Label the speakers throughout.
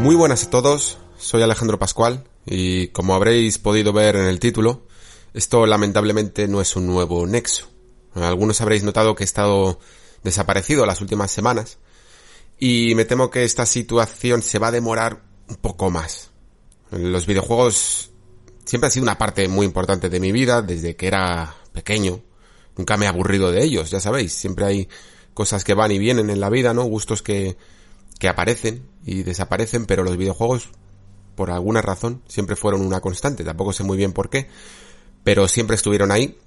Speaker 1: Muy buenas a todos, soy Alejandro Pascual y como habréis podido ver en el título, esto lamentablemente no es un nuevo nexo. Algunos habréis notado que he estado desaparecido las últimas semanas y me temo que esta situación se va a demorar un poco más. Los videojuegos siempre han sido una parte muy importante de mi vida desde que era pequeño. Nunca me he aburrido de ellos, ya sabéis. Siempre hay cosas que van y vienen en la vida, ¿no? Gustos que, que aparecen y desaparecen, pero los videojuegos, por alguna razón, siempre fueron una constante. Tampoco sé muy bien por qué, pero siempre estuvieron ahí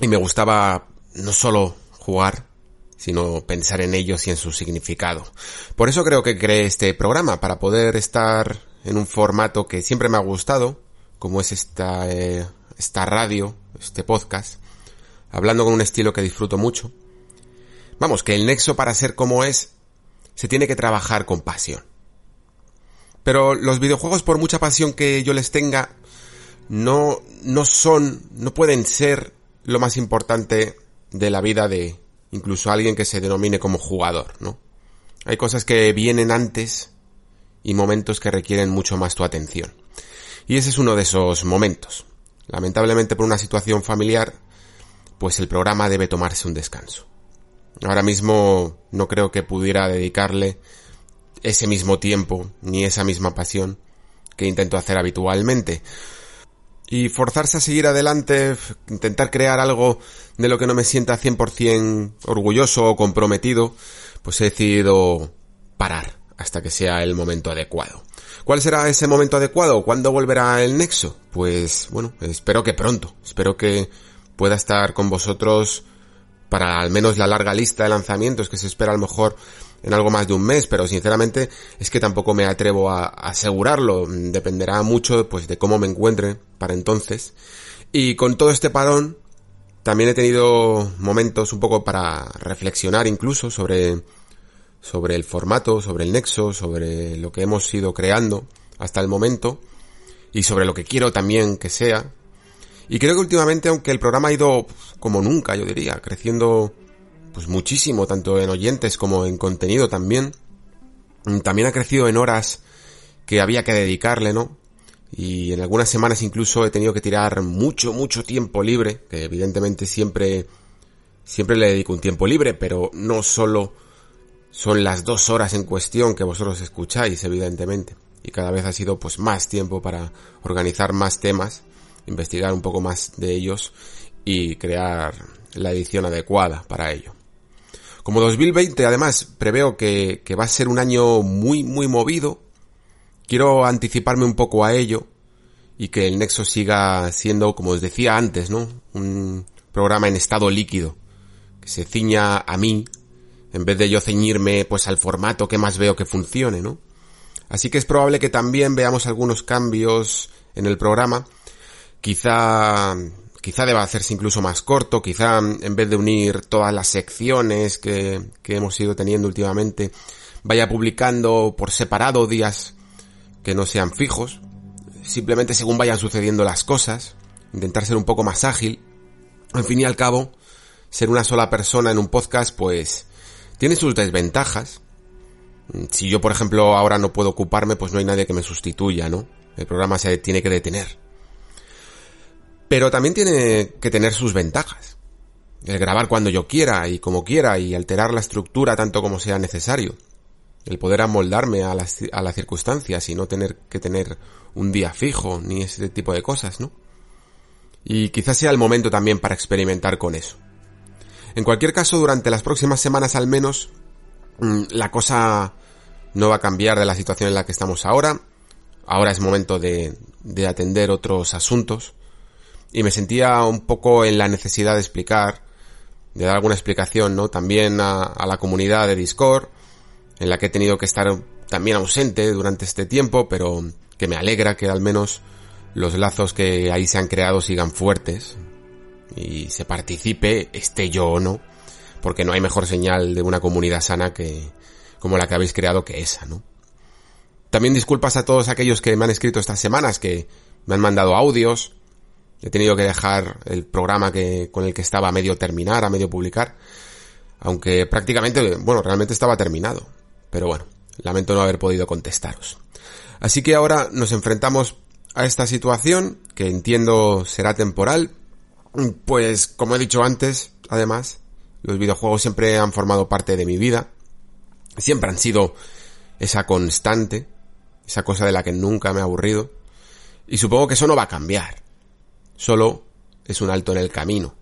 Speaker 1: y me gustaba no solo jugar, sino pensar en ellos y en su significado. Por eso creo que creé este programa, para poder estar en un formato que siempre me ha gustado, como es esta, eh, esta radio, este podcast, hablando con un estilo que disfruto mucho. Vamos, que el nexo para ser como es, se tiene que trabajar con pasión. Pero los videojuegos, por mucha pasión que yo les tenga, no, no son, no pueden ser lo más importante de la vida de incluso alguien que se denomine como jugador, ¿no? Hay cosas que vienen antes y momentos que requieren mucho más tu atención. Y ese es uno de esos momentos. Lamentablemente por una situación familiar, pues el programa debe tomarse un descanso. Ahora mismo no creo que pudiera dedicarle ese mismo tiempo ni esa misma pasión que intento hacer habitualmente. Y forzarse a seguir adelante, intentar crear algo de lo que no me sienta 100% orgulloso o comprometido, pues he decidido parar hasta que sea el momento adecuado. ¿Cuál será ese momento adecuado? ¿Cuándo volverá el Nexo? Pues bueno, espero que pronto. Espero que pueda estar con vosotros para al menos la larga lista de lanzamientos que se espera a lo mejor en algo más de un mes, pero sinceramente es que tampoco me atrevo a, asegurarlo. Dependerá mucho pues de cómo me encuentre para entonces. Y con todo este parón, también he tenido momentos un poco para reflexionar incluso sobre, sobre el formato, sobre el nexo, sobre lo que hemos ido creando hasta el momento y sobre lo que quiero también que sea. Y creo que últimamente, aunque el programa ha ido como nunca, yo diría, creciendo pues muchísimo, tanto en oyentes como en contenido también. También ha crecido en horas que había que dedicarle, ¿no? Y en algunas semanas incluso he tenido que tirar mucho, mucho tiempo libre, que evidentemente siempre, siempre le dedico un tiempo libre, pero no solo son las dos horas en cuestión que vosotros escucháis, evidentemente. Y cada vez ha sido pues más tiempo para organizar más temas, investigar un poco más de ellos y crear la edición adecuada para ello. Como 2020 además preveo que, va a ser un año muy muy movido, quiero anticiparme un poco a ello y que el Nexo siga siendo, como os decía antes, ¿no? Un programa en estado líquido, que se ciña a mí, en vez de yo ceñirme pues al formato que más veo que funcione, ¿no? Así que es probable que también veamos algunos cambios en el programa, quizá quizá deba hacerse incluso más corto, quizá en vez de unir todas las secciones que, que hemos ido teniendo últimamente, vaya publicando por separado días que no sean fijos, simplemente según vayan sucediendo las cosas, intentar ser un poco más ágil. Al fin y al cabo, ser una sola persona en un podcast, pues, tiene sus desventajas. Si yo, por ejemplo, ahora no puedo ocuparme, pues no hay nadie que me sustituya, ¿no? El programa se tiene que detener. Pero también tiene que tener sus ventajas. El grabar cuando yo quiera y como quiera y alterar la estructura tanto como sea necesario. El poder amoldarme a las, a las circunstancias y no tener que tener un día fijo ni ese tipo de cosas, ¿no? Y quizás sea el momento también para experimentar con eso. En cualquier caso, durante las próximas semanas al menos, mm, la cosa no va a cambiar de la situación en la que estamos ahora. Ahora es momento de, de atender otros asuntos y me sentía un poco en la necesidad de explicar de dar alguna explicación, ¿no? También a, la comunidad de Discord, en la que he tenido que estar también ausente durante este tiempo, pero que me alegra que al menos los lazos que ahí se han creado sigan fuertes y se participe, esté yo o no, porque no hay mejor señal de una comunidad sana que como la que habéis creado que esa, ¿no? También disculpas a todos aquellos que me han escrito estas semanas, que me han mandado audios, he tenido que dejar el programa que, con el que estaba a medio terminar, a medio publicar, aunque prácticamente, bueno, realmente estaba terminado, pero bueno, lamento no haber podido contestaros. Así que ahora nos enfrentamos a esta situación, que entiendo será temporal, pues como he dicho antes, además, los videojuegos siempre han formado parte de mi vida, siempre han sido esa constante, esa cosa de la que nunca me he aburrido, y supongo que eso no va a cambiar, solo es un alto en el camino,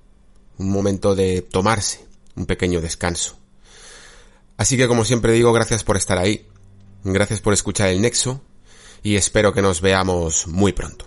Speaker 1: un momento de tomarse un pequeño descanso. Así que como siempre digo, gracias por estar ahí, gracias por escuchar el Nexo, y espero que nos veamos muy pronto.